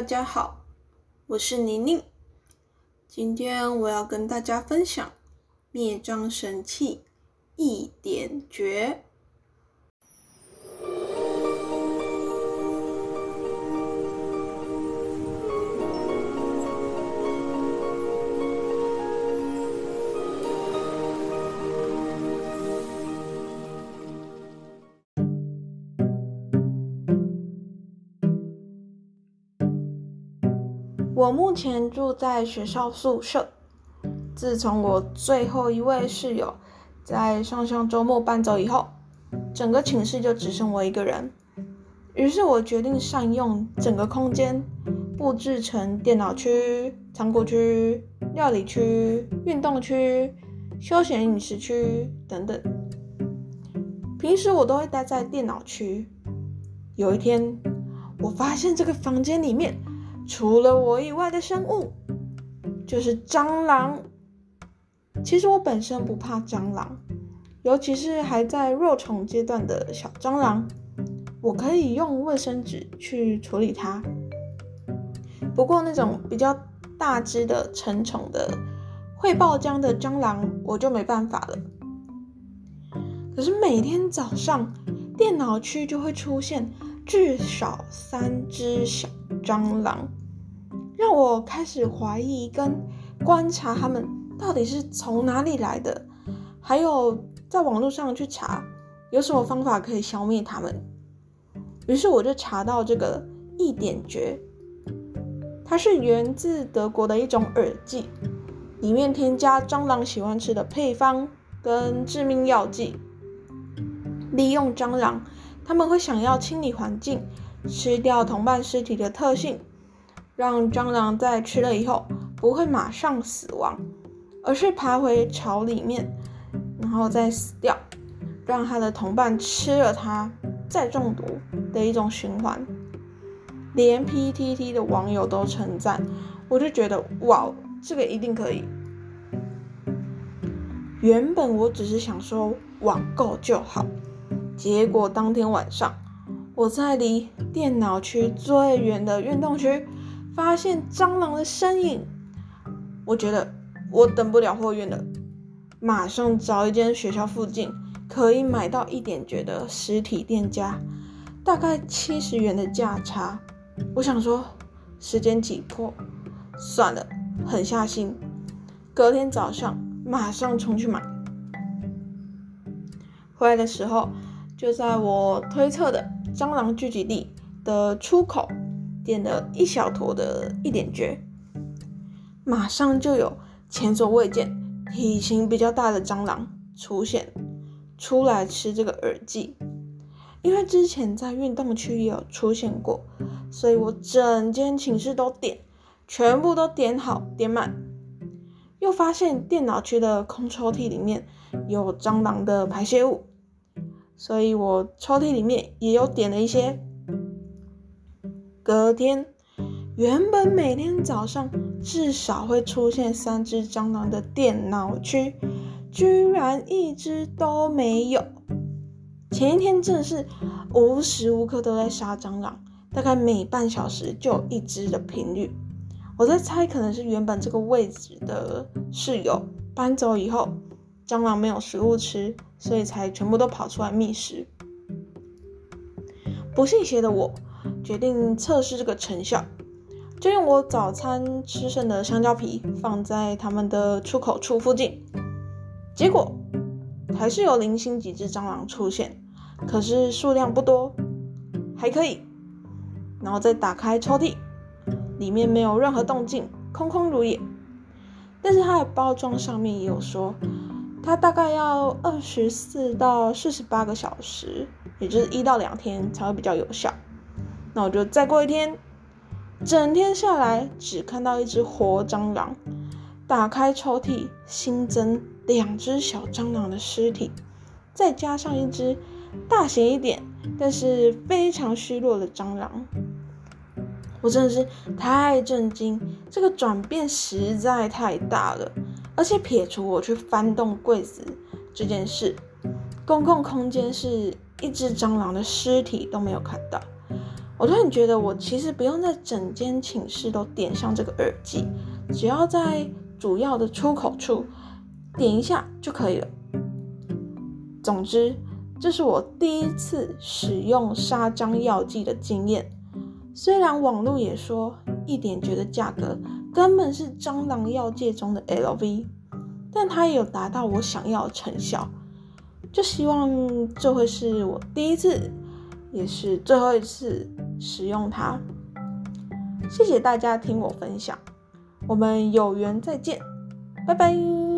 大家好，我是宁宁。今天我要跟大家分享灭蟑神器一点绝。我目前住在学校宿舍。自从我最后一位室友在上上周末搬走以后，整个寝室就只剩我一个人。于是我决定善用整个空间，布置成电脑区、仓库区、料理区、运动区、休闲饮食区等等。平时我都会待在电脑区。有一天，我发现这个房间里面。除了我以外的生物，就是蟑螂。其实我本身不怕蟑螂，尤其是还在幼虫阶段的小蟑螂，我可以用卫生纸去处理它。不过那种比较大只的成虫的会爆浆的蟑螂，我就没办法了。可是每天早上，电脑区就会出现至少三只小蟑螂。让我开始怀疑跟观察它们到底是从哪里来的，还有在网络上去查有什么方法可以消灭它们。于是我就查到这个一点绝，它是源自德国的一种耳剂，里面添加蟑螂喜欢吃的配方跟致命药剂，利用蟑螂他们会想要清理环境、吃掉同伴尸体的特性。让蟑螂在吃了以后不会马上死亡，而是爬回巢里面，然后再死掉，让它的同伴吃了它再中毒的一种循环。连 PTT 的网友都称赞，我就觉得哇，这个一定可以。原本我只是想说网购就好，结果当天晚上我在离电脑区最远的运动区。发现蟑螂的身影，我觉得我等不了货运了，马上找一间学校附近可以买到一点绝的实体店家，大概七十元的价差。我想说时间紧迫，算了，狠下心，隔天早上马上冲去买。回来的时候，就在我推测的蟑螂聚集地的出口。点了一小坨的一点绝，马上就有前所未见体型比较大的蟑螂出现，出来吃这个耳剂。因为之前在运动区也有出现过，所以我整间寝室都点，全部都点好点满。又发现电脑区的空抽屉里面有蟑螂的排泄物，所以我抽屉里面也有点了一些。隔天，原本每天早上至少会出现三只蟑螂的电脑区，居然一只都没有。前一天真的是无时无刻都在杀蟑螂，大概每半小时就有一只的频率。我在猜，可能是原本这个位置的室友搬走以后，蟑螂没有食物吃，所以才全部都跑出来觅食。不信邪的我。决定测试这个成效，就用我早餐吃剩的香蕉皮放在他们的出口处附近，结果还是有零星几只蟑螂出现，可是数量不多，还可以。然后再打开抽屉，里面没有任何动静，空空如也。但是它的包装上面也有说，它大概要二十四到四十八个小时，也就是一到两天才会比较有效。那我就再过一天，整天下来只看到一只活蟑螂。打开抽屉，新增两只小蟑螂的尸体，再加上一只大型一点但是非常虚弱的蟑螂。我真的是太震惊，这个转变实在太大了。而且撇除我去翻动柜子这件事，公共空间是一只蟑螂的尸体都没有看到。我突然觉得，我其实不用在整间寝室都点上这个耳机，只要在主要的出口处点一下就可以了。总之，这是我第一次使用杀蟑药剂的经验。虽然网络也说一点觉得价格根本是蟑螂药界中的 LV，但它也有达到我想要的成效。就希望这会是我第一次，也是最后一次使用它。谢谢大家听我分享，我们有缘再见，拜拜。